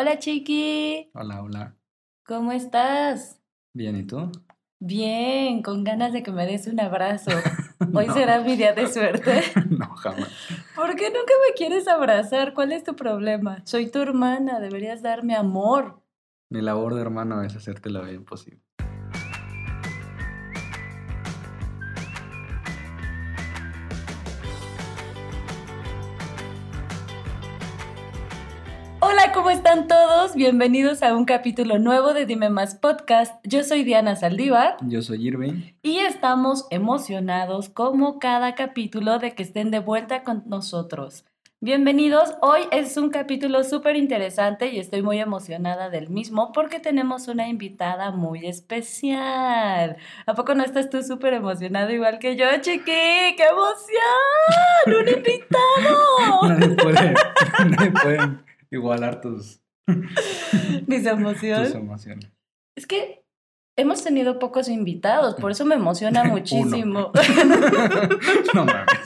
Hola, Chiqui. Hola, hola. ¿Cómo estás? Bien, ¿y tú? Bien, con ganas de que me des un abrazo. Hoy será mi día de suerte. no, jamás. ¿Por qué nunca me quieres abrazar? ¿Cuál es tu problema? Soy tu hermana, deberías darme amor. Mi labor de hermano es hacerte la vida imposible. ¿Cómo están todos? Bienvenidos a un capítulo nuevo de Dime Más Podcast. Yo soy Diana Saldívar. Yo soy Irving. Y estamos emocionados como cada capítulo de que estén de vuelta con nosotros. Bienvenidos, hoy es un capítulo súper interesante y estoy muy emocionada del mismo porque tenemos una invitada muy especial. ¿A poco no estás tú súper emocionado igual que yo, chiqui? ¡Qué emoción! ¡Un invitado! nadie puede, nadie puede igualar tus... Mis emociones. Tus emociones. Es que hemos tenido pocos invitados, por eso me emociona muchísimo. no mames.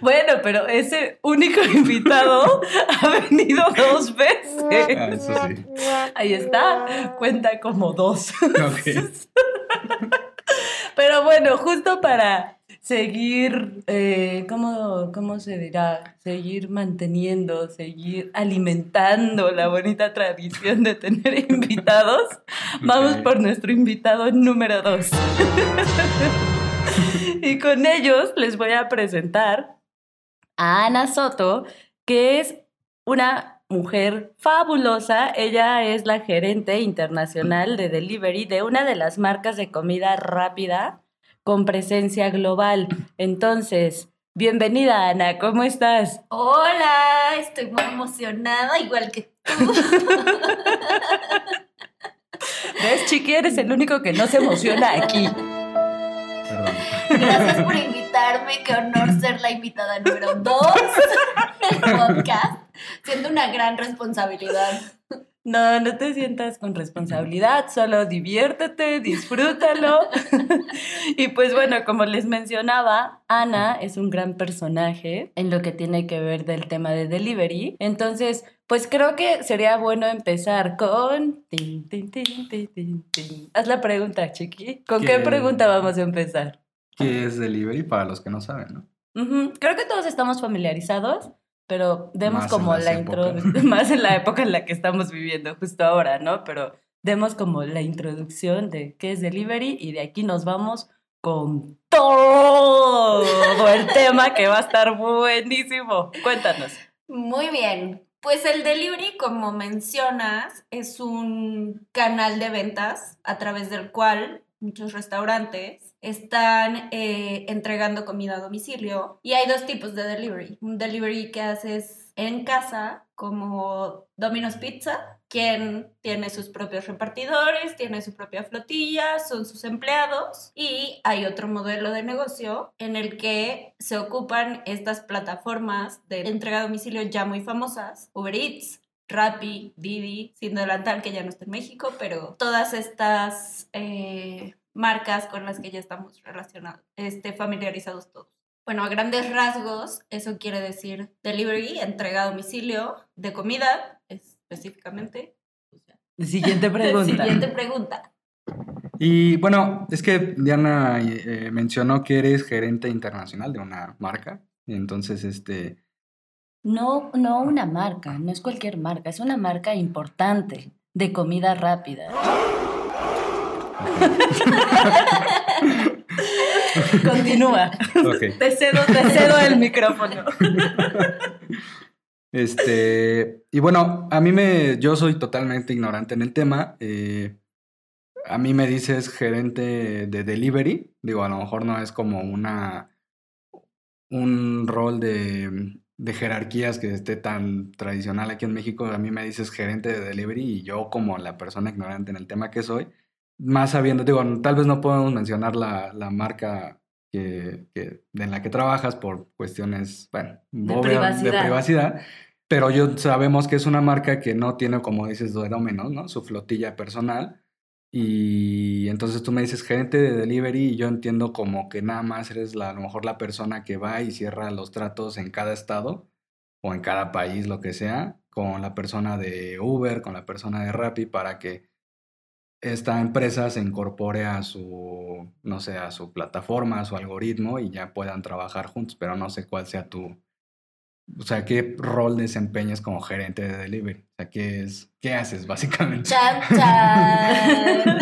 Bueno, pero ese único invitado ha venido dos veces. Ah, eso sí. Ahí está, cuenta como dos. Ok. Pero bueno, justo para seguir, eh, ¿cómo, ¿cómo se dirá? Seguir manteniendo, seguir alimentando la bonita tradición de tener invitados, vamos por nuestro invitado número dos. y con ellos les voy a presentar a Ana Soto, que es una mujer fabulosa. Ella es la gerente internacional de delivery de una de las marcas de comida rápida con presencia global. Entonces, bienvenida Ana, ¿cómo estás? Hola, estoy muy emocionada, igual que tú. ¿Ves, Chiqui? Eres el único que no se emociona aquí. Perdón. Gracias por invitarme, qué honor ser la invitada número dos del podcast, siendo una gran responsabilidad. No, no te sientas con responsabilidad, solo diviértete, disfrútalo. y pues bueno, como les mencionaba, Ana es un gran personaje en lo que tiene que ver del tema de delivery. Entonces, pues creo que sería bueno empezar con... tin, tin, tin, tin, tin, tin. Haz la pregunta, Chiqui. ¿Con qué ¿Qué? pregunta vamos a empezar? ¿Qué es delivery para los que no saben, no? Creo que todos estamos familiarizados, pero demos Más como la intro, épocas. más en la época en la que estamos viviendo justo ahora, ¿no? Pero demos como la introducción de qué es delivery y de aquí nos vamos con todo el tema que va a estar buenísimo. Cuéntanos. Muy bien, pues el delivery, como mencionas, es un canal de ventas a través del cual muchos restaurantes están eh, entregando comida a domicilio. Y hay dos tipos de delivery. Un delivery que haces en casa, como Domino's Pizza, quien tiene sus propios repartidores, tiene su propia flotilla, son sus empleados. Y hay otro modelo de negocio en el que se ocupan estas plataformas de entrega a domicilio ya muy famosas, Uber Eats, Rappi, Didi, sin delantal que ya no está en México, pero todas estas eh, marcas con las que ya estamos relacionados, este, familiarizados todos. Bueno, a grandes rasgos, eso quiere decir delivery, entrega a domicilio de comida, específicamente. Siguiente pregunta. Siguiente pregunta. Y bueno, es que Diana eh, mencionó que eres gerente internacional de una marca. Entonces, este, No, no una marca, no es cualquier marca, es una marca importante de comida rápida. Continúa. Te cedo, te cedo el micrófono. Este, y bueno, a mí me, yo soy totalmente ignorante en el tema. eh, a mí me dices gerente de delivery. Digo, a lo mejor no es como una, un rol de, de jerarquías que esté tan tradicional aquí en México. A mí me dices gerente de delivery y yo como la persona ignorante en el tema que soy, más sabiendo, digo, tal vez no podemos mencionar la, la marca que, que- en la que trabajas por cuestiones, bueno, De obvia- privacidad. de privacidad. Pero yo sabemos que es una marca que no tiene, como dices, menos, ¿no? Su flotilla personal. Y entonces tú me dices gerente de delivery y yo entiendo como que nada más eres la, a lo mejor la persona que va y cierra los tratos en cada estado. o en cada país, lo que sea, con la persona de Uber, con la persona de Rappi, para que esta empresa se incorpore a su, no sé, a su plataforma, a su algoritmo y ya puedan trabajar juntos, pero no sé cuál sea tu, o sea, qué rol desempeñas como gerente de delivery, o sea, qué es, qué haces básicamente. Chan, chan.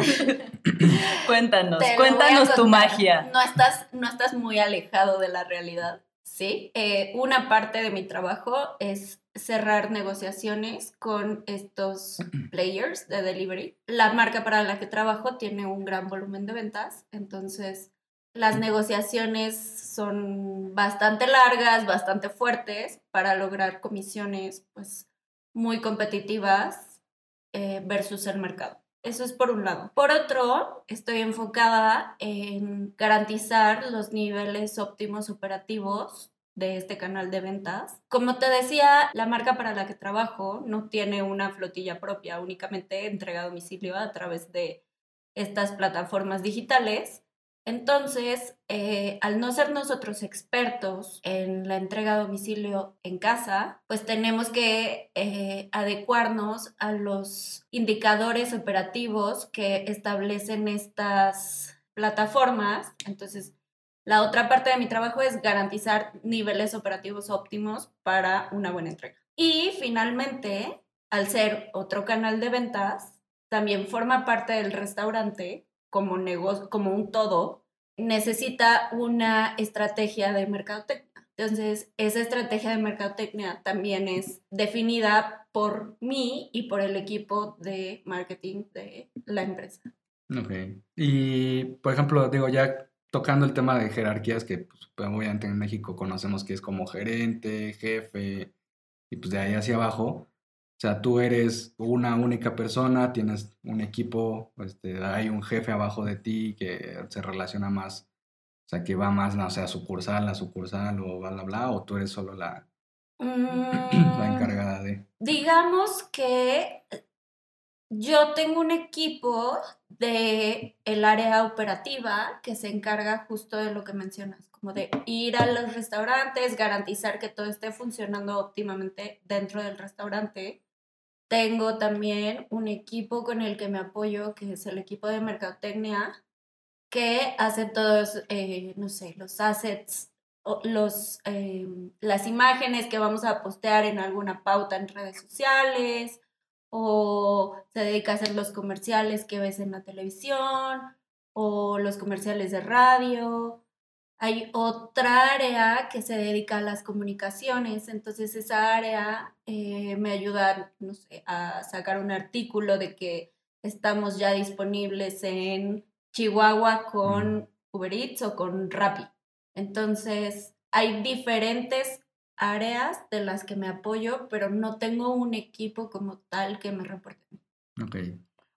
cuéntanos, Te cuéntanos tu magia. No estás, no estás muy alejado de la realidad, ¿sí? Eh, una parte de mi trabajo es cerrar negociaciones con estos players de delivery. La marca para la que trabajo tiene un gran volumen de ventas, entonces las negociaciones son bastante largas, bastante fuertes para lograr comisiones pues muy competitivas eh, versus el mercado. Eso es por un lado. Por otro, estoy enfocada en garantizar los niveles óptimos operativos de este canal de ventas. Como te decía, la marca para la que trabajo no tiene una flotilla propia, únicamente entrega a domicilio a través de estas plataformas digitales. Entonces, eh, al no ser nosotros expertos en la entrega a domicilio en casa, pues tenemos que eh, adecuarnos a los indicadores operativos que establecen estas plataformas. Entonces, la otra parte de mi trabajo es garantizar niveles operativos óptimos para una buena entrega. Y finalmente, al ser otro canal de ventas, también forma parte del restaurante como negocio, como un todo, necesita una estrategia de mercadotecnia. Entonces, esa estrategia de mercadotecnia también es definida por mí y por el equipo de marketing de la empresa. Ok. Y, por ejemplo, digo, ya tocando el tema de jerarquías, que pues, obviamente en México conocemos que es como gerente, jefe, y pues de ahí hacia abajo. O sea, tú eres una única persona, tienes un equipo, este, hay un jefe abajo de ti que se relaciona más, o sea, que va más, no sé, a sucursal, a sucursal o bla, bla, bla, o tú eres solo la, la Mm, encargada de... digamos que yo tengo un equipo de el área operativa que se encarga justo de lo que mencionas, como de ir a los restaurantes, garantizar que todo esté funcionando óptimamente dentro del restaurante. Tengo también un equipo con el que me apoyo, que es el equipo de mercadotecnia, que hace todos, eh, no sé, los assets, los, eh, las imágenes que vamos a postear en alguna pauta en redes sociales, o se dedica a hacer los comerciales que ves en la televisión, o los comerciales de radio. Hay otra área que se dedica a las comunicaciones, entonces esa área eh, me ayuda, no sé, a sacar un artículo de que estamos ya disponibles en Chihuahua con Uber Eats o con Rappi. Entonces, hay diferentes áreas de las que me apoyo, pero no tengo un equipo como tal que me reporte. Ok.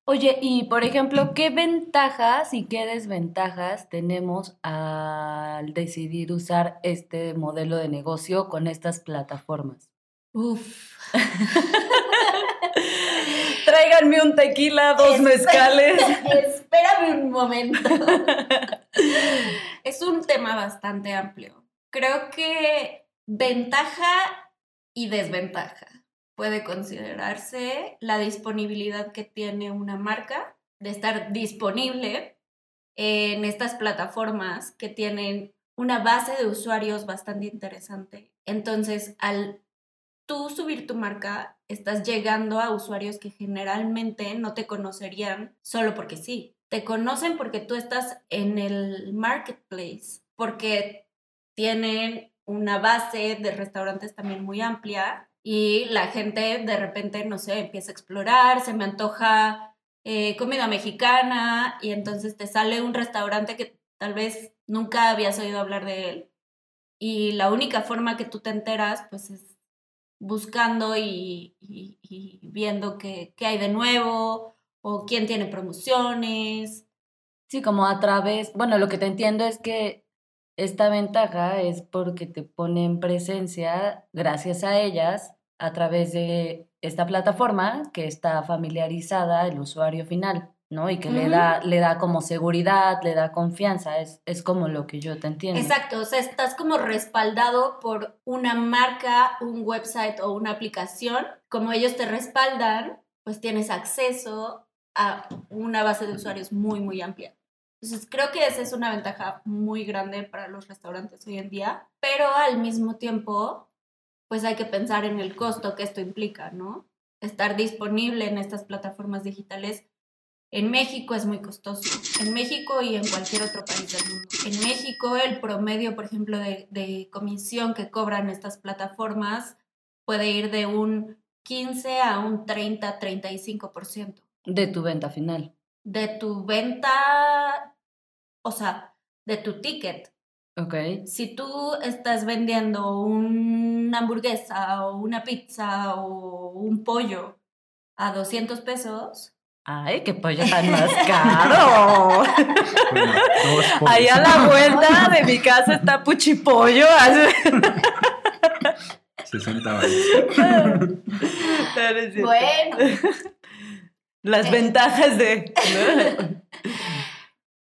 Oye, y por ejemplo, ¿qué ventajas y qué desventajas tenemos al decidir usar este modelo de negocio con estas plataformas? Uf. Tráiganme un tequila, dos mezcales. Espérame un momento. es un tema bastante amplio. Creo que ventaja y desventaja puede considerarse la disponibilidad que tiene una marca de estar disponible en estas plataformas que tienen una base de usuarios bastante interesante. Entonces, al tú subir tu marca, estás llegando a usuarios que generalmente no te conocerían solo porque sí. Te conocen porque tú estás en el marketplace, porque tienen una base de restaurantes también muy amplia y la gente de repente, no sé, empieza a explorar, se me antoja eh, comida mexicana y entonces te sale un restaurante que tal vez nunca habías oído hablar de él y la única forma que tú te enteras pues es buscando y, y- viendo qué, qué hay de nuevo o quién tiene promociones. Sí, como a través, bueno, lo que te entiendo es que esta ventaja es porque te ponen presencia, gracias a ellas, a través de esta plataforma que está familiarizada el usuario final. ¿no? Y que le, da, le da como seguridad, le da confianza, es, es como lo que yo te entiendo. Exacto, o sea, estás como respaldado por una marca, un website o una aplicación. Como ellos te respaldan, pues tienes acceso a una base de usuarios muy, muy amplia. Entonces, creo que esa es una ventaja muy grande para los restaurantes hoy en día, pero al mismo tiempo, pues hay que pensar en el costo que esto implica, ¿no? Estar disponible en estas plataformas digitales en México es muy costoso. En México y en cualquier otro país del mundo. En México el promedio, por ejemplo, de, de comisión que cobran estas plataformas puede ir de un 15 a un 30, 35%. De tu venta final. De tu venta, o sea, de tu ticket. Ok. Si tú estás vendiendo una hamburguesa o una pizza o un pollo a 200 pesos, Ay, qué pollo tan más caro. Bueno. Ahí a la vuelta de mi casa está Puchipollo. 60 baros. bueno, Las Eh. ventajas de.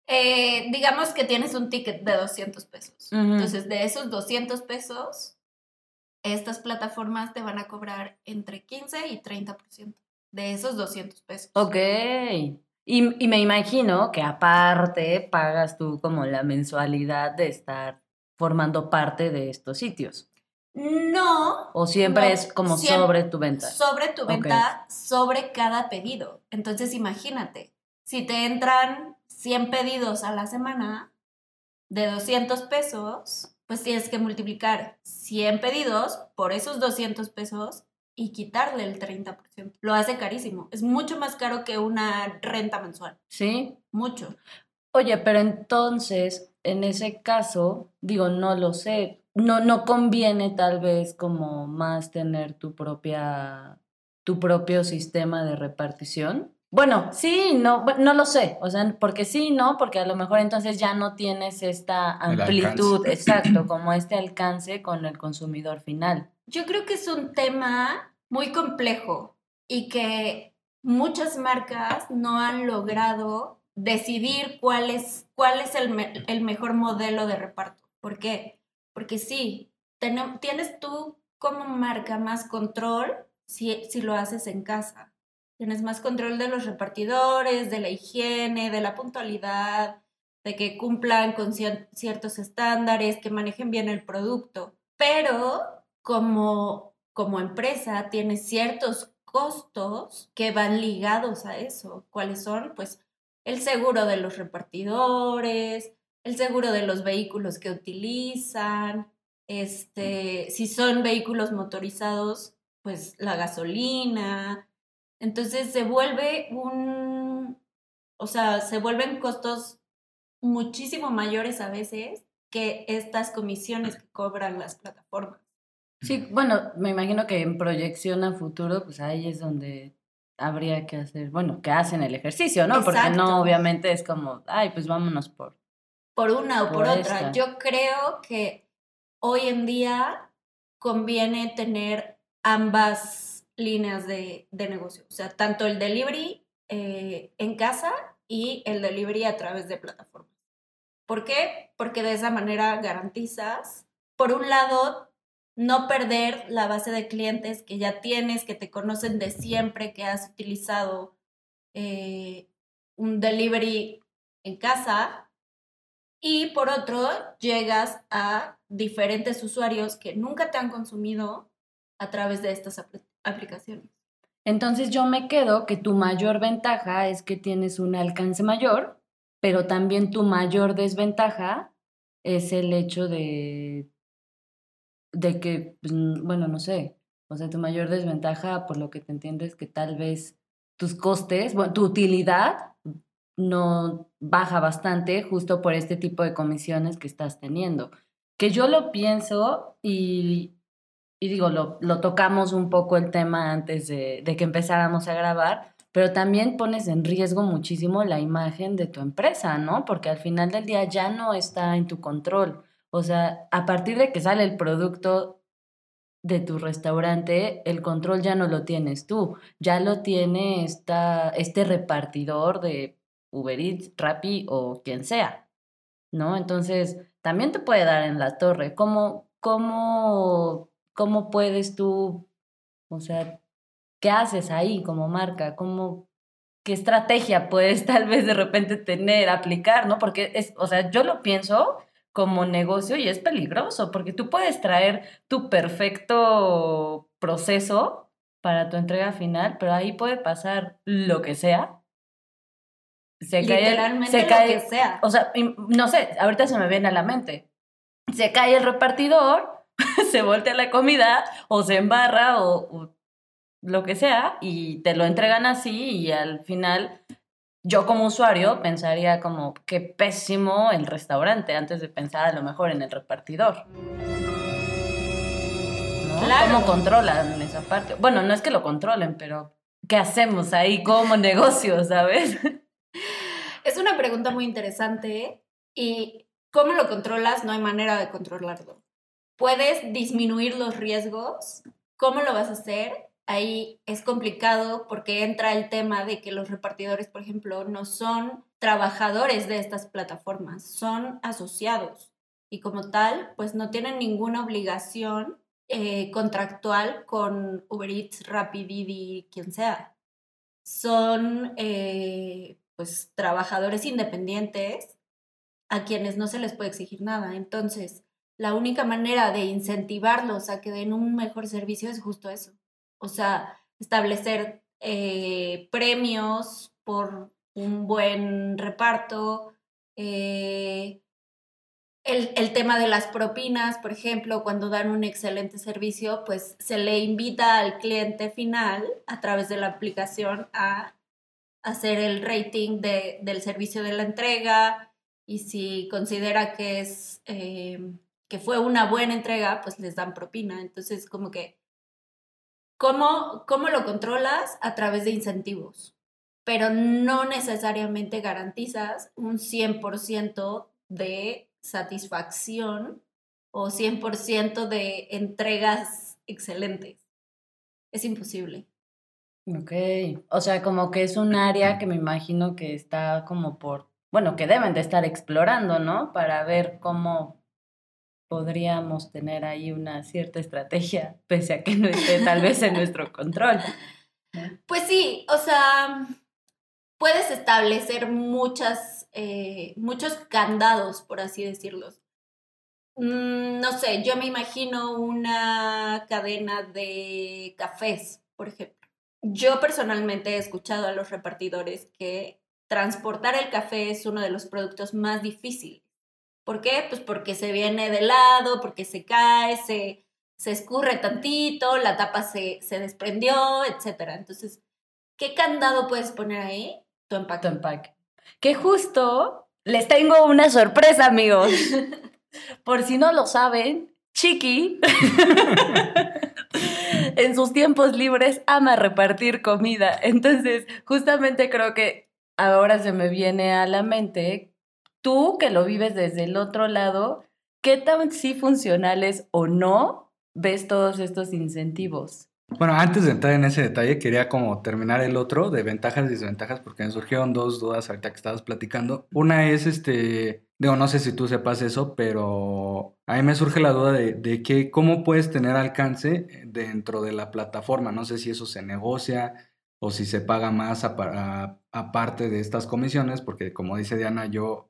eh, digamos que tienes un ticket de 200 pesos. Entonces, de esos 200 pesos, estas plataformas te van a cobrar entre 15 y 30% de esos 200 pesos. Ok. Y, y me imagino que aparte pagas tú como la mensualidad de estar formando parte de estos sitios. No, O siempre No, es como siempre- sobre tu venta. sobre tu venta, sobre cada pedido. Entonces, imagínate, si te entran 100 pedidos a la semana de 200 pesos, pues tienes que multiplicar 100 pedidos por esos 200 pesos y quitarle el 30%. Lo hace carísimo. Es mucho más caro que una renta mensual. ¿Sí? Mucho. Oye, pero entonces, en ese caso, digo, no lo sé. No, no conviene tal vez como más tener tu propia, tu propio sistema de repartición. Bueno, sí, no, no lo sé. O sea, porque sí, no, porque a lo mejor entonces ya no tienes esta amplitud, exacto, como este alcance con el consumidor final. Yo creo que es un tema muy complejo y que muchas marcas no han logrado decidir cuál es, cuál es el, me- el mejor modelo de reparto. ¿Por qué? Porque sí, tienes tú como marca más control si, si lo haces en casa. Tienes más control de los repartidores, de la higiene, de la puntualidad, de que cumplan con cier- ciertos estándares, que manejen bien el producto. Pero como, como empresa tienes ciertos costos que van ligados a eso. ¿Cuáles son? Pues el seguro de los repartidores, el seguro de los vehículos que utilizan, este, si son vehículos motorizados, pues la gasolina. Entonces se vuelve un, o sea, se vuelven costos muchísimo mayores a veces que estas comisiones que cobran las plataformas. Sí, bueno, me imagino que en proyección a futuro, pues ahí es donde habría que hacer, bueno, que hacen el ejercicio, ¿no? Porque no, obviamente es como, ay, pues vámonos por por una o por, Por otra. esta. Yo creo que hoy en día conviene tener ambas líneas de, de negocio, o sea, tanto el delivery eh, en casa y el delivery a través de plataformas. ¿Por qué? Porque de esa manera garantizas, por un lado, no perder la base de clientes que ya tienes, que te conocen de siempre, que has utilizado eh, un delivery en casa, y por otro, llegas a diferentes usuarios que nunca te han consumido a través de estas apl- aplicaciones. Entonces yo me quedo que tu mayor ventaja es que tienes un alcance mayor, pero también tu mayor desventaja es el hecho de, de que, pues, bueno, no sé, o sea, tu mayor desventaja, por lo que te entiendo, es que tal vez tus costes, bueno, tu utilidad no baja bastante justo por este tipo de comisiones que estás teniendo. Que yo lo pienso y, y digo, lo, lo tocamos un poco el tema antes de, de que empezáramos a grabar, pero también pones en riesgo muchísimo la imagen de tu empresa, ¿no? Porque al final del día ya no está en tu control. O sea, a partir de que sale el producto, de tu restaurante, el control ya no lo tienes tú, ya lo tiene esta, este repartidor de Uber Eats, Rappi o quien sea, ¿no? Entonces, también te puede dar en la torre. ¿Cómo, cómo, cómo puedes tú, o sea, qué haces ahí como marca? ¿Cómo, qué estrategia puedes tal vez de repente tener, aplicar, ¿no? Porque es, o sea, yo lo pienso como negocio y es peligroso porque tú puedes traer tu perfecto proceso para tu entrega final, pero ahí puede pasar lo que sea. Se cae, se cae, lo que sea. O sea, no sé, ahorita se me viene a la mente. Se cae el repartidor, se voltea la comida o se embarra o lo que sea y te lo entregan así y al final yo como usuario pensaría como qué pésimo el restaurante antes de pensar a lo mejor en el repartidor. ¿Cómo controlan esa parte? Bueno, no es que lo controlen, pero ¿qué hacemos ahí como negocio, sabes? Es una pregunta muy interesante y ¿cómo lo controlas? No hay manera de controlarlo. Puedes disminuir los riesgos. ¿Cómo lo vas a hacer? ahí es complicado porque entra el tema de que los repartidores, por ejemplo, no son trabajadores de estas plataformas, son asociados y como tal, pues no tienen ninguna obligación eh, contractual con Uber Eats, Rapid quien sea. Son eh, pues trabajadores independientes a quienes no se les puede exigir nada. Entonces, la única manera de incentivarlos a que den un mejor servicio es justo eso o sea, establecer eh, premios por un buen reparto, eh, el, tema de las propinas, por ejemplo, cuando dan un excelente servicio, pues se le invita al cliente final a través de la aplicación a hacer el rating del servicio de la entrega y si considera que es eh, que fue una buena entrega, pues les dan propina. Entonces, como que ¿Cómo, ¿Cómo lo controlas? A través de incentivos, pero no necesariamente garantizas un 100% de satisfacción o 100% de entregas excelentes. Es imposible. Ok, o sea, como que es un área que me imagino que está como por, bueno, que deben de estar explorando, ¿no? Para ver cómo podríamos tener ahí una cierta estrategia, pese a que no esté tal vez en nuestro control. Pues sí, o sea, puedes establecer muchas, eh, muchos candados, por así decirlos. Mm, no sé, yo me imagino una cadena de cafés, por ejemplo. Yo personalmente he escuchado a los repartidores que transportar el café es uno de los productos más difíciles ¿Por qué? Pues porque se viene de lado, porque se cae, se, se escurre tantito, la tapa se, se desprendió, etc. Entonces, ¿qué candado puedes poner ahí? Tu empaque. Tu empaque. Que justo les tengo una sorpresa, amigos. Por si no lo saben, Chiqui en sus tiempos libres ama repartir comida. Entonces, justamente creo que ahora se me viene a la mente tú que lo vives desde el otro lado, ¿qué tan sí funcionales o no ves todos estos incentivos? Bueno, antes de entrar en ese detalle, quería como terminar el otro de ventajas y desventajas, porque me surgieron dos dudas ahorita que estabas platicando. Una es, este, digo, no sé si tú sepas eso, pero a mí me surge la duda de, de que cómo puedes tener alcance dentro de la plataforma. No sé si eso se negocia o si se paga más aparte de estas comisiones, porque como dice Diana, yo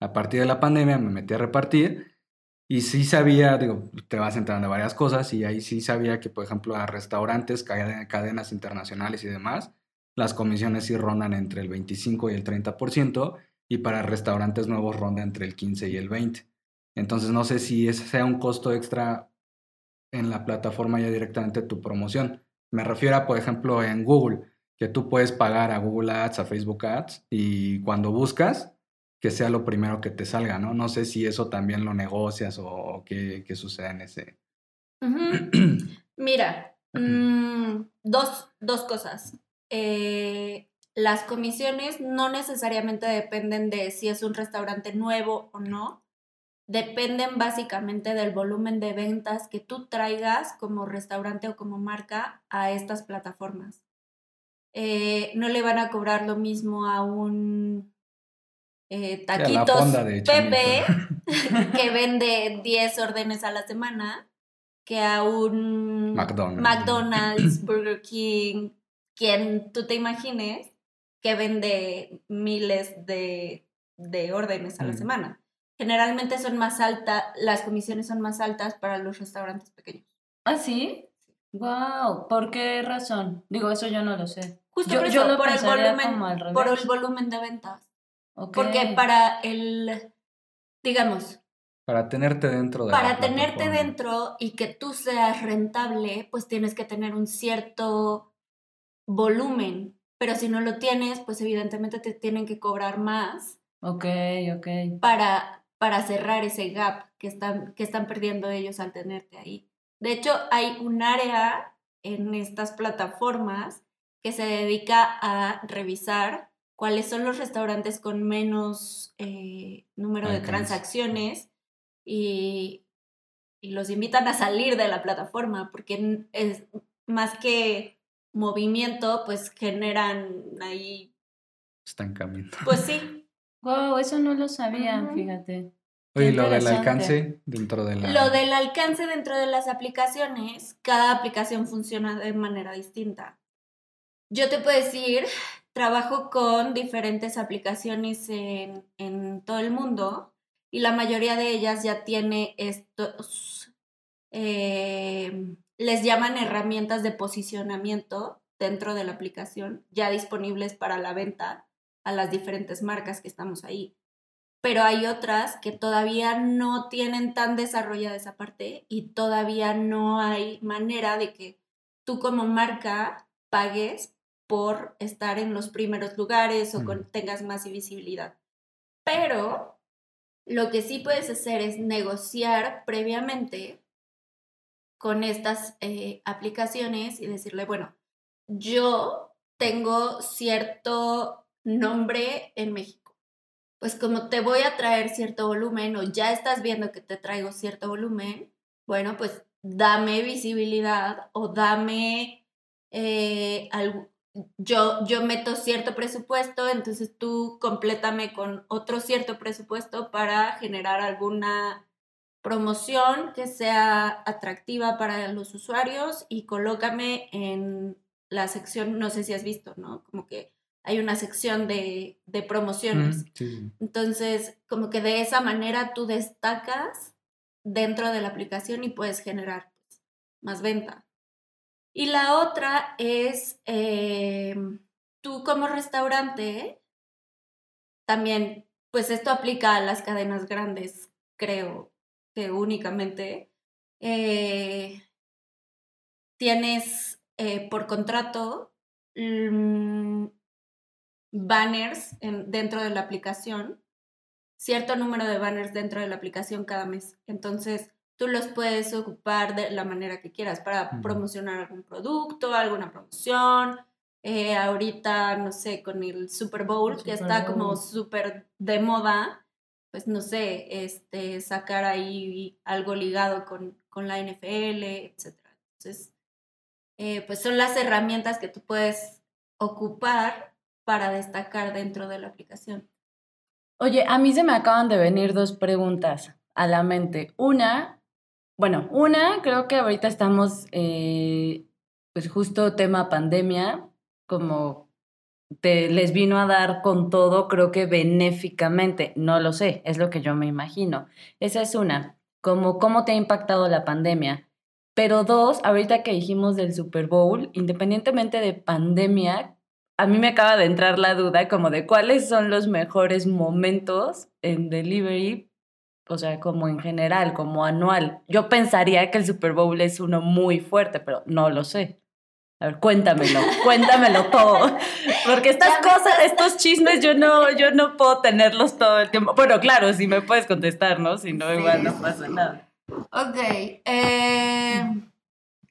a partir de la pandemia me metí a repartir y sí sabía, digo, te vas enterando de varias cosas y ahí sí sabía que, por ejemplo, a restaurantes, cadenas internacionales y demás, las comisiones sí rondan entre el 25 y el 30% y para restaurantes nuevos ronda entre el 15 y el 20. Entonces no sé si ese sea un costo extra en la plataforma ya directamente tu promoción. Me refiero a, por ejemplo, en Google, que tú puedes pagar a Google Ads, a Facebook Ads y cuando buscas que sea lo primero que te salga, ¿no? No sé si eso también lo negocias o, qué, sucede en ese. Mira, mm, dos, dos, cosas. Eh, las comisiones no necesariamente dependen de si es un restaurante nuevo o no. dependen básicamente del volumen de ventas que tú traigas como restaurante o como marca a estas plataformas. Eh, no le van a cobrar lo mismo a un eh, taquitos Pepe que vende 10 órdenes a la semana que a un McDonald's, McDonald's Burger King, quien tú te imagines que vende miles de, de órdenes a la mm. semana. Generalmente son más altas, las comisiones son más altas para los restaurantes pequeños. ¿Ah, sí? Wow, ¿por qué razón? Digo, eso yo no lo sé. Justo por, eso, por el volumen, por el volumen de ventas. Porque para el, digamos, para tenerte dentro de Para tenerte dentro y que tú seas rentable, pues tienes que tener un cierto volumen. Pero si no lo tienes, pues evidentemente te tienen que cobrar más. Ok, ok. Para, para cerrar ese gap que están, que están perdiendo ellos al tenerte ahí. De hecho, hay un área en estas plataformas que se dedica a revisar cuáles son los restaurantes con menos eh, número de transacciones y, los invitan a salir de la plataforma porque es más que movimiento, pues generan ahí... Estancamiento. Pues sí. Wow, eso no lo sabía, fíjate. Oye, lo del alcance dentro de la... Lo del alcance dentro de las aplicaciones, cada aplicación funciona de manera distinta. Yo te puedo decir, trabajo con diferentes aplicaciones en, en todo el mundo y la mayoría de ellas ya tiene estos, eh, les llaman herramientas de posicionamiento dentro de la aplicación, ya disponibles para la venta a las diferentes marcas que estamos ahí pero hay otras que todavía no tienen tan desarrollada esa parte y todavía no hay manera de que tú como marca pagues por estar en los primeros lugares o tengas más visibilidad. Pero lo que sí puedes hacer es negociar previamente con estas eh, aplicaciones y decirle, bueno, yo tengo cierto nombre en México pues como te voy a traer cierto volumen o ya estás viendo que te traigo cierto volumen, bueno, pues dame visibilidad o dame eh, algo. Yo, yo meto cierto presupuesto, entonces tú complétame con otro cierto presupuesto para generar alguna promoción que sea atractiva para los usuarios y colócame en la sección, no sé si has visto, ¿no? Como que hay una sección de, promociones. Entonces, como que de esa manera tú destacas dentro de la aplicación y puedes generar pues, más venta. Y la otra es, em, tú como restaurante, también, pues esto aplica a las cadenas grandes, creo que únicamente, eh, tienes eh, por contrato mm, banners dentro de la aplicación, cierto número de banners dentro de la aplicación cada mes. Entonces, tú los puedes ocupar de la manera que quieras para promocionar algún producto, alguna promoción. Eh, ahorita, no sé, con el Super Bowl, que está como súper de moda, pues no sé, este, sacar ahí algo ligado con, con la NFL, etc. Entonces, eh, pues son las herramientas que tú puedes ocupar para destacar dentro de la aplicación. Oye, a mí se me acaban de venir dos preguntas a la mente. Una, bueno, una, creo que ahorita estamos, eh, pues justo tema pandemia, como te, les vino a dar con todo, creo que benéficamente, no lo sé, es lo que yo me imagino. Esa es una, como cómo te ha impactado la pandemia. Pero dos, ahorita que dijimos del Super Bowl, independientemente de pandemia, a mí me acaba de entrar la duda como de cuáles son los mejores momentos en delivery, o sea, como en general, como anual. Yo pensaría que el Super Bowl es uno muy fuerte, pero no lo sé. A ver, cuéntamelo, cuéntamelo todo. Porque estas cosas, estos chismes, yo no, yo no puedo tenerlos todo el tiempo. Bueno, claro, si me puedes contestar, ¿no? Si no, igual no pasa nada. Ok. Eh,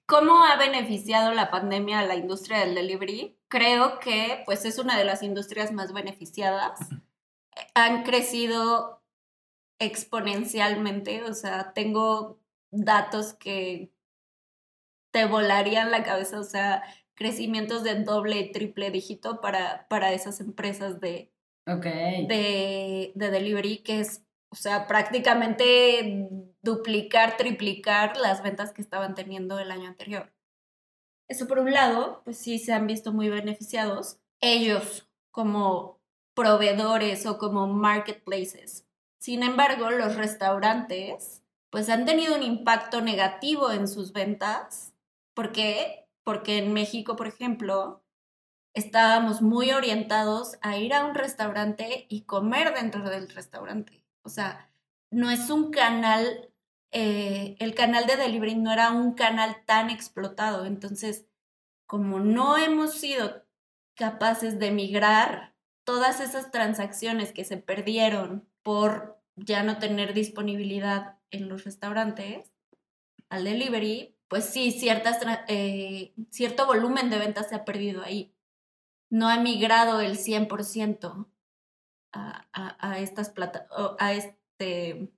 ¿Cómo ha beneficiado la pandemia a la industria del delivery? Creo que pues es una de las industrias más beneficiadas. Han crecido exponencialmente, o sea, tengo datos que te volarían la cabeza, o sea, crecimientos de doble y triple dígito para, para esas empresas de, de, de delivery, que es, o sea, prácticamente duplicar, triplicar las ventas que estaban teniendo el año anterior. Eso por un lado, pues sí se han visto muy beneficiados. Ellos como proveedores o como marketplaces. Sin embargo, los restaurantes pues han tenido un impacto negativo en sus ventas. ¿Por qué? Porque en México, por ejemplo, estábamos muy orientados a ir a un restaurante y comer dentro del restaurante. O sea, no es un canal, eh, el canal de delivery no era un canal tan explotado. Entonces, como no hemos sido capaces de migrar todas esas transacciones que se perdieron por ya no tener disponibilidad en los restaurantes al delivery, pues sí, ciertas, eh, cierto volumen de ventas se ha perdido ahí. No ha migrado el 100% a, a, a estas plata a este,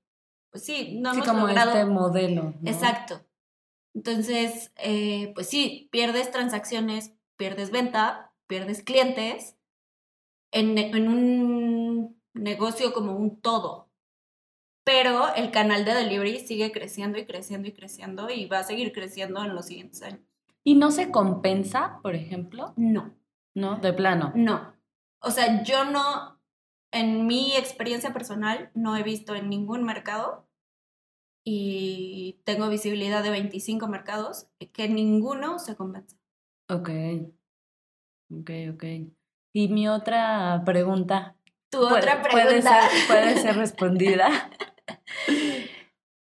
pues sí, no hemos como este modelo. Exacto. Entonces, eh, pues sí, pierdes transacciones, pierdes venta, pierdes clientes, en, un negocio como un todo. Pero el canal de delivery sigue creciendo y creciendo y creciendo y va a seguir creciendo en los siguientes años. ¿Y no se compensa, por ejemplo? No. ¿No? De plano. No. O sea, yo no, en mi experiencia personal, no he visto en ningún mercado y tengo visibilidad de 25 mercados que ninguno se compensa. Ok. Ok, ok. Y mi otra pregunta. Tu otra pregunta. Puede ser, respondida.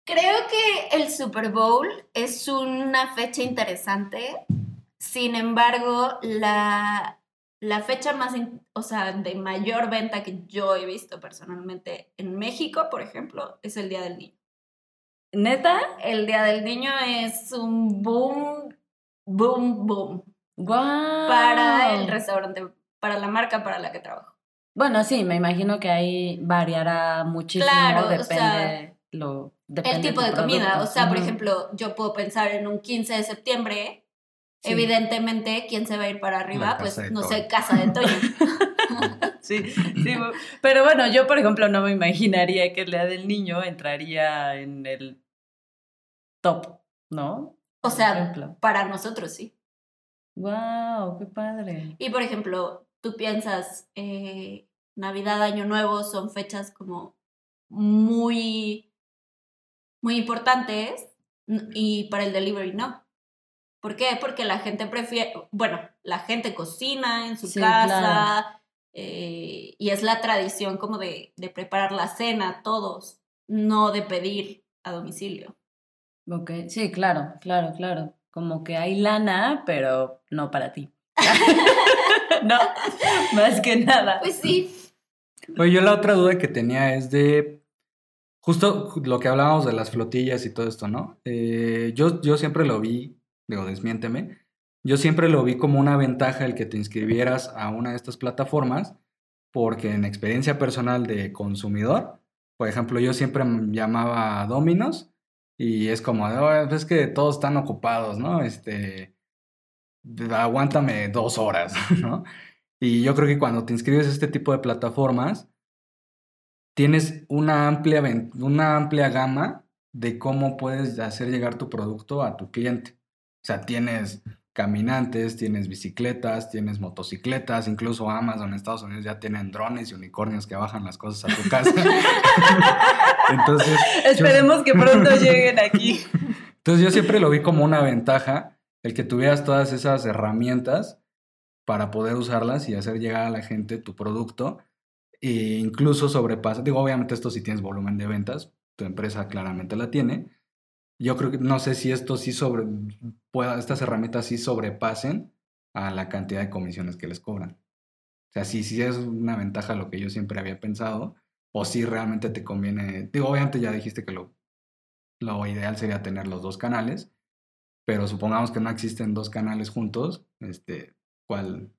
Creo que el Super Bowl es una fecha interesante. Sin embargo, la, la fecha más, o sea, de mayor venta que yo he visto personalmente en México, por ejemplo, es el Día del Niño. ¿Neta? El Día del Niño es un boom, boom, boom. Wow. Para el restaurante para la marca para la que trabajo. Bueno, sí, me imagino que ahí variará muchísimo, claro, depende lo el tipo de, comida, o sea, por ejemplo, yo puedo pensar en un 15 de septiembre, evidentemente, ¿quién se va a ir para arriba? Pues, no sé, Casa de Toño. sí, sí, pero bueno, yo, por ejemplo, no me imaginaría que el Día del Niño entraría en el top, ¿no? O sea, para nosotros sí. Wow, qué padre. Y por ejemplo, tú piensas, eh, Navidad, Año Nuevo son fechas como muy, muy importantes y para el delivery no. ¿Por qué? Porque la gente prefiere, bueno, la gente cocina en su casa eh, y es la tradición como de, de preparar la cena todos, no de pedir a domicilio. Ok, sí, claro, claro, claro. Como que hay lana, pero no para ti. no, más que nada. Pues sí. Oye, yo la otra duda que tenía es de justo lo que hablábamos de las flotillas y todo esto, ¿no? Eh, yo, yo siempre lo vi, digo, desmiénteme, yo siempre lo vi como una ventaja el que te inscribieras a una de estas plataformas, porque en experiencia personal de consumidor, por ejemplo, yo siempre llamaba a Dominos y es como, oh, es que todos están ocupados, ¿no? Este, aguántame dos horas, ¿no? Y yo creo que cuando te inscribes a este tipo de plataformas, tienes una amplia, una amplia gama de cómo puedes hacer llegar tu producto a tu cliente. O sea, tienes caminantes, tienes bicicletas, tienes motocicletas, incluso Amazon en Estados Unidos ya tienen drones y unicornios que bajan las cosas a tu casa. Entonces, esperemos que pronto lleguen aquí. Entonces yo siempre lo vi como una ventaja el que tuvieras todas esas herramientas para poder usarlas y hacer llegar a la gente tu producto e incluso sobrepasa, digo, obviamente esto si tienes volumen de ventas, tu empresa claramente la tiene. Yo creo que no sé si esto sí sobre estas herramientas sí sobrepasen a la cantidad de comisiones que les cobran. O sea, si sí es una ventaja lo que yo siempre había pensado, o si realmente te conviene. Digo, obviamente ya dijiste que lo, lo ideal sería tener los dos canales, pero supongamos que no existen dos canales juntos, este, ¿cuál,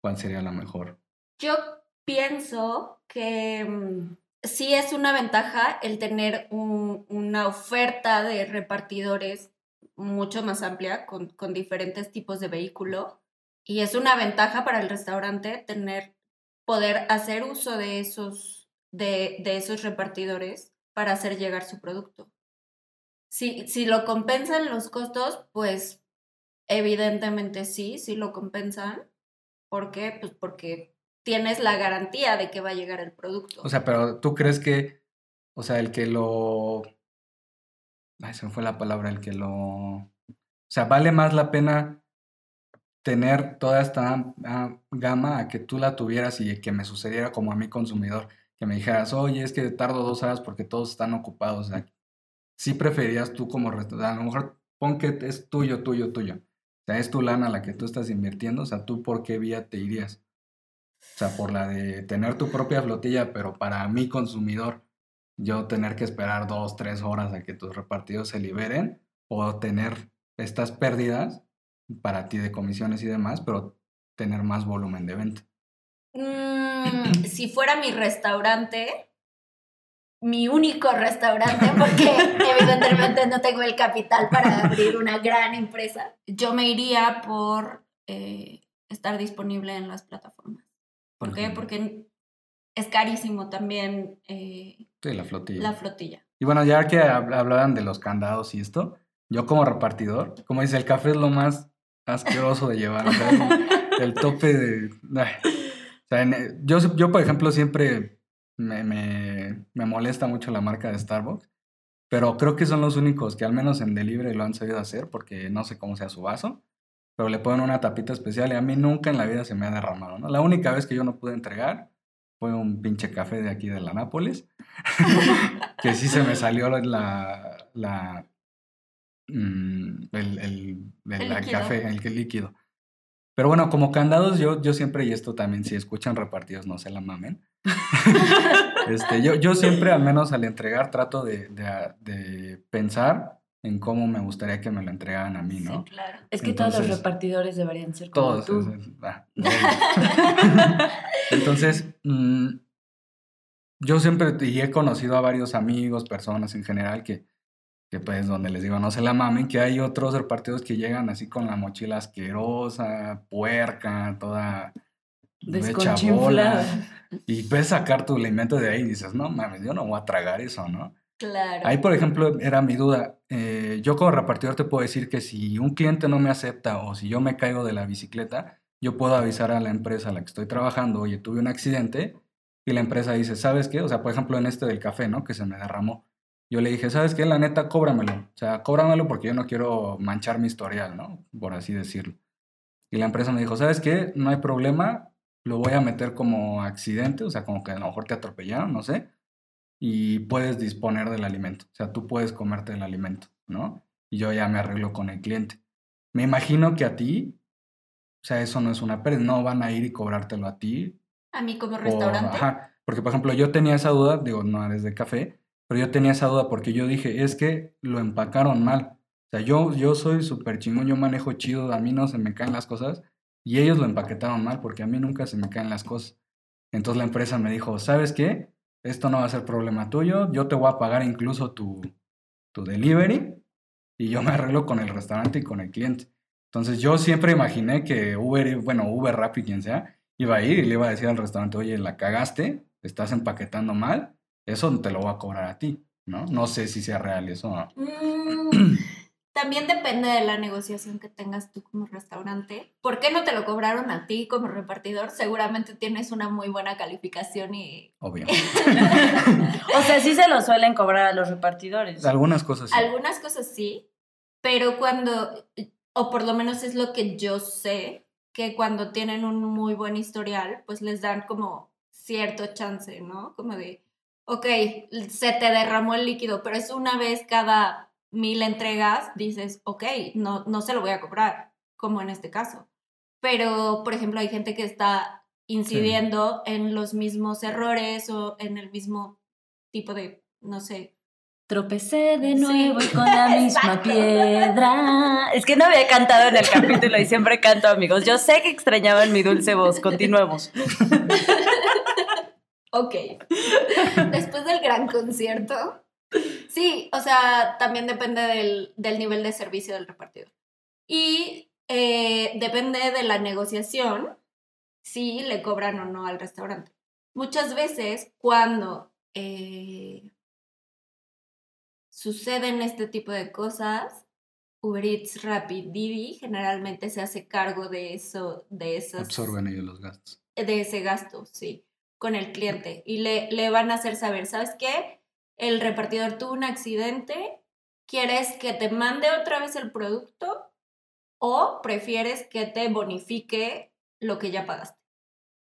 cuál sería la mejor? Yo pienso que mm, sí es una ventaja el tener un- una oferta de repartidores mucho más amplia con, con diferentes tipos de vehículo y es una ventaja para el restaurante tener poder hacer uso de esos de, de esos repartidores para hacer llegar su producto. Si, si lo compensan los costos, pues evidentemente sí, sí lo compensan. ¿Por qué? Pues porque tienes la garantía de que va a llegar el producto. O sea, pero tú crees que, o sea, el que lo... Ay, se me fue la palabra, el que lo... O sea, vale más la pena tener toda esta am- gama a que tú la tuvieras y que me sucediera como a mí consumidor, que me dijeras, oye, es que tardo dos horas porque todos están ocupados. O sea, sí preferirías tú como restaurante, a lo mejor pon que es tuyo, tuyo, tuyo. O sea, es tu lana la que tú estás invirtiendo, o sea, tú por qué vía te irías. O sea, por la de tener tu propia flotilla, pero para mi consumidor, yo tener que esperar dos, tres horas a que tus repartidos se liberen, o tener estas pérdidas para ti de comisiones y demás, pero tener más volumen de venta. Mm, si fuera mi restaurante, mi único restaurante, porque evidentemente no tengo el capital para abrir una gran empresa, yo me iría por eh, estar disponible en las plataformas. ¿Por qué? Porque es carísimo también eh, Sí, la flotilla. la flotilla. Y bueno, ya que hab- hablaban de los candados y esto, yo como repartidor, como dice, el café es lo más asqueroso de llevar. o sea, el tope de... ay. O sea, en- yo, yo, por ejemplo, siempre me, me, me molesta mucho la marca de Starbucks, pero creo que son los únicos que al menos en delivery lo han sabido hacer, porque no sé cómo sea su vaso, pero le ponen una tapita especial y a mí nunca en la vida se me ha derramado, ¿no? La única vez que yo no pude entregar fue un pinche café de aquí de la Nápoles, que sí se me salió la, mm, el, el- el- El la café, el líquido. Pero bueno, como candados, yo, yo siempre, y esto también, si escuchan repartidos, no se la mamen. este, yo, yo siempre, al menos al entregar, trato de, de- de pensar en cómo me gustaría que me lo entregaran a mí, ¿no? Sí, claro. Es que todos los repartidores deberían ser como Todos. tú. es- es- ah, Entonces, mm, yo siempre y he conocido a varios amigos, personas en general que, que pues donde les digo no se la mamen, que hay otros repartidos que llegan así con la mochila asquerosa, puerca, toda bola, y puedes sacar tu alimento de ahí y dices, no mames, yo no voy a tragar eso, ¿no? Claro. Ahí, por ejemplo, era mi duda. Eh, yo como repartidor te puedo decir que si un cliente no me acepta o si yo me caigo de la bicicleta, yo puedo avisar a la empresa a la que estoy trabajando, oye, tuve un accidente y la empresa dice, ¿sabes qué? O sea, por ejemplo, en este del café, ¿no? Que se me derramó. Yo le dije, ¿sabes qué? La neta, cóbramelo. O sea, cóbramelo porque yo no quiero manchar mi historial, ¿no? Por así decirlo. Y la empresa me dijo, ¿sabes qué? No hay problema, lo voy a meter como accidente, o sea, como que a lo mejor te atropellaron, no sé y puedes disponer del alimento. O sea, tú puedes comerte el alimento, ¿no? Y yo ya me arreglo con el cliente. Me imagino que a ti, o sea, eso no es una pérdida, no van a ir y cobrártelo a ti. A mí como restaurante. ajá, porque, por ejemplo, yo tenía esa duda, digo, no eres de café, pero yo tenía esa duda porque yo dije, es que lo empacaron mal. O sea, yo, yo soy súper chingón, yo manejo chido, a mí no se me caen las cosas, y ellos lo empaquetaron mal porque a mí nunca se me caen las cosas. Entonces la empresa me dijo, ¿sabes qué? Esto no va a ser problema tuyo, yo te voy a pagar incluso tu, tu delivery y yo me arreglo con el restaurante y con el cliente. Entonces yo siempre imaginé que Uber, bueno, Uber Rappi, quien sea, iba a ir y le iba a decir al restaurante, oye, la cagaste, estás empaquetando mal, eso te lo voy a cobrar a ti, ¿no? No sé si sea real eso. Mm, también depende de la negociación que tengas tú como restaurante. ¿Por qué no te lo cobraron a ti como repartidor? Seguramente tienes una muy buena calificación y Obvio. O sea, sí se lo suelen cobrar a los repartidores. Algunas cosas sí. algunas cosas sí, pero cuando, o por lo menos es lo que yo sé, que cuando tienen un muy buen historial, pues les dan como cierto chance, ¿no? Como de, ok, se te derramó el líquido, pero es una vez cada mil entregas, dices, ok, no, no se lo voy a cobrar, como en este caso. Pero, por ejemplo, hay gente que está incidiendo en los mismos errores o en el mismo tipo de, no sé, Tropecé de Sí. nuevo y con la misma piedra. Es que no había cantado en el capítulo y siempre canto, amigos. Yo sé que extrañaban mi dulce voz. Continuemos. Ok. Después del gran concierto. Sí, o sea, también depende del, del nivel de servicio del repartidor. Y eh, depende de la negociación si le cobran o no al restaurante. Muchas veces cuando eh, suceden este tipo de cosas, Uber Eats, Rapid, Didi generalmente se hace cargo de eso, de esas... Absorben ellos los gastos. De ese gasto, sí, con el cliente. Y le, le van a hacer saber, ¿sabes qué? El repartidor tuvo un accidente, ¿quieres que te mande otra vez el producto o prefieres que te bonifique lo que ya pagaste?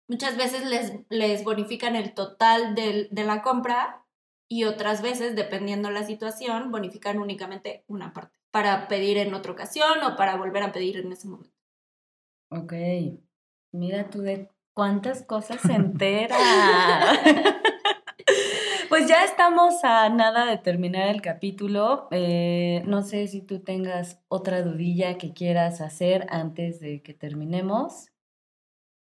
Muchas veces les, les bonifican el total del, de la compra y otras veces, dependiendo la situación, bonifican únicamente una parte para pedir en otra ocasión o para volver a pedir en ese momento. Ok, mira tú de cuántas cosas se entera. pues ya estamos a nada de terminar el capítulo. Eh, no sé si tú tengas otra dudilla que quieras hacer antes de que terminemos.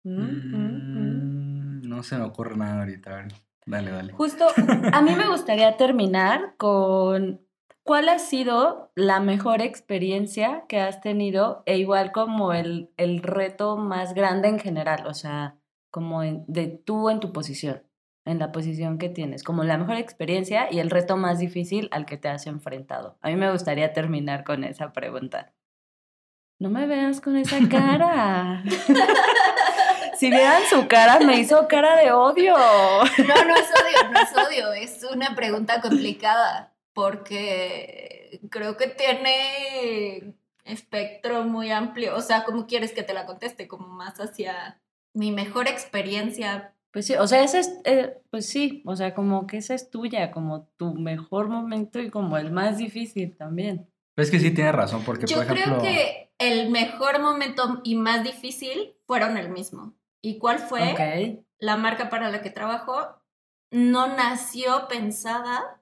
¿Mm? ¿Mm? Mm, no se me ocurre nada ahorita. Dale, dale. Justo, a mí me gustaría terminar con cuál ha sido la mejor experiencia que has tenido e igual como el, el reto más grande en general, o sea, como de tú en tu posición, en la posición que tienes, como la mejor experiencia y el reto más difícil al que te has enfrentado. A mí me gustaría terminar con esa pregunta. No me veas con esa cara. Si vean su cara, me hizo cara de odio. No, no es odio, no es odio, es una pregunta complicada porque creo que tiene espectro muy amplio. O sea, ¿cómo quieres que te la conteste? Como más hacia mi mejor experiencia. Pues sí, o sea, ese es, eh, pues sí, o sea, como que esa es tuya, como tu mejor momento y como el más difícil también. Es que sí tiene razón, porque Yo por ejemplo... creo que el mejor momento y más difícil fueron el mismo. ¿Y cuál fue? La marca para la que trabajo no nació pensada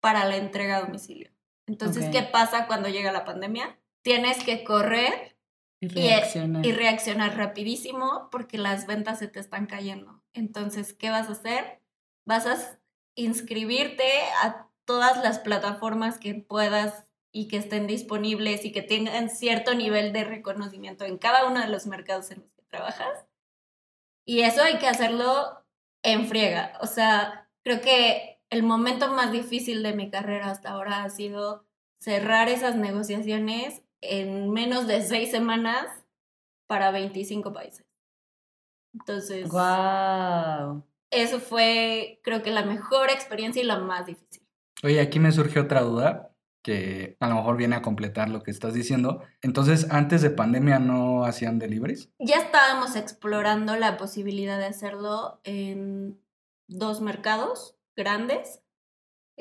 para la entrega a domicilio. Entonces, ¿qué pasa cuando llega la pandemia? Tienes que correr y reaccionar. Y, reaccionar rapidísimo porque las ventas se te están cayendo. Entonces, ¿qué vas a hacer? Vas a inscribirte a todas las plataformas que puedas y que estén disponibles y que tengan cierto nivel de reconocimiento en cada uno de los mercados en los que trabajas y eso hay que hacerlo en friega. O sea, creo que el momento más difícil de mi carrera hasta ahora ha sido cerrar esas negociaciones en menos de seis semanas para 25 países. Entonces, wow. eso fue, creo que la mejor experiencia y la más difícil. Oye, aquí me surge otra duda que a lo mejor viene a completar lo que estás diciendo. Entonces, antes de pandemia no hacían deliveries? Ya estábamos explorando la posibilidad de hacerlo en dos mercados grandes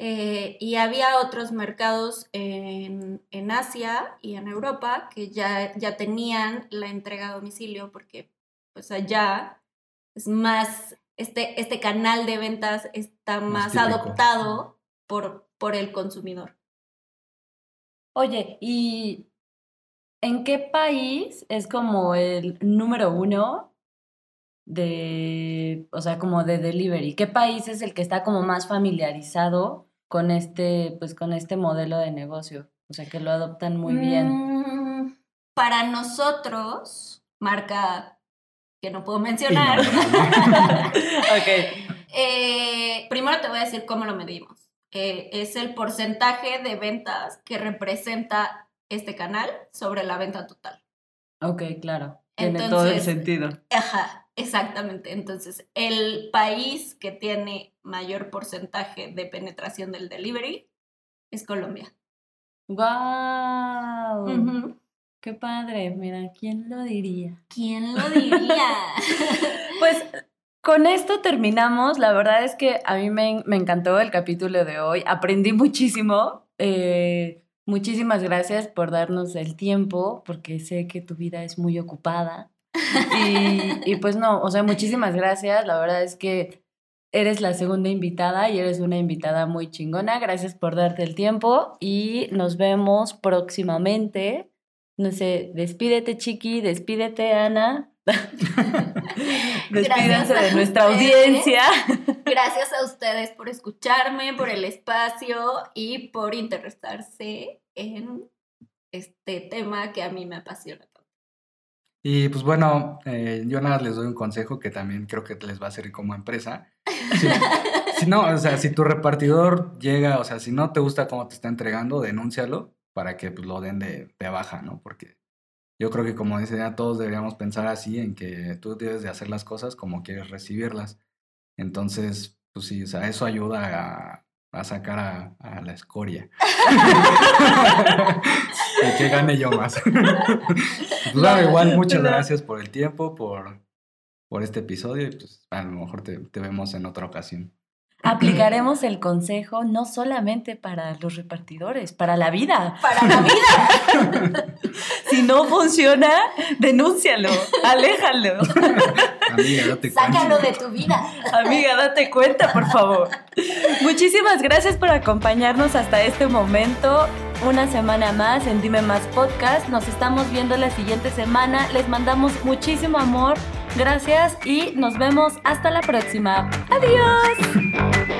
eh, y había otros mercados en, en, Asia y en Europa que ya, ya tenían la entrega a domicilio porque pues allá es más, este, este canal de ventas está más, adoptado por, por el consumidor. Oye, ¿y en qué país es como el número uno de, o sea, como de delivery? ¿Qué país es el que está como más familiarizado con este, pues con este modelo de negocio? O sea, que lo adoptan muy bien. Mm, para nosotros, marca que no puedo mencionar. ok. Eh, primero te voy a decir cómo lo medimos. Eh, es el porcentaje de ventas que representa este canal sobre la venta total. Ok, claro. Tiene todo el sentido. Ajá, exactamente. Entonces, el país que tiene mayor porcentaje de penetración del delivery es Colombia. ¡Wow! ¡Qué padre! Mira, ¿quién lo diría? ¿Quién lo diría? pues con esto terminamos. La verdad es que a mí me, encantó el capítulo de hoy. Aprendí muchísimo. Eh, muchísimas gracias por darnos el tiempo, porque sé que tu vida es muy ocupada. Y, y, pues no, o sea, muchísimas gracias. La verdad es que eres la segunda invitada y eres una invitada muy chingona. Gracias por darte el tiempo y nos vemos próximamente. No sé, despídete, Chiqui, despídete, Ana. Despídense de nuestra audiencia. Gracias a ustedes por escucharme, por el espacio y por interesarse en este tema que a mí me apasiona. Y pues bueno, eh, yo nada les doy un consejo que también creo que les va a servir como empresa. Si, si no, o sea, si tu repartidor llega, o sea, si no te gusta cómo te está entregando, denúncialo para que pues, lo den de, de baja, ¿no? Porque yo creo que como dice ya todos deberíamos pensar así en que tú debes de hacer las cosas como quieres recibirlas. Entonces, pues sí, o sea, eso ayuda a, a sacar a, a, la escoria. y que gane yo más. pues bueno, igual muchas gracias por el tiempo, por, por este episodio y pues a lo mejor te, te vemos en otra ocasión. Aplicaremos el consejo no solamente para los repartidores, para la vida. Para la vida. si no funciona, denúncialo, aléjalo. Amiga, date Sácalo cuenta. de tu vida. Amiga, date cuenta, por favor. Muchísimas gracias por acompañarnos hasta este momento. Una semana más en Dime Más Podcast. Nos estamos viendo la siguiente semana. Les mandamos muchísimo amor. Gracias y nos vemos hasta la próxima. Adiós.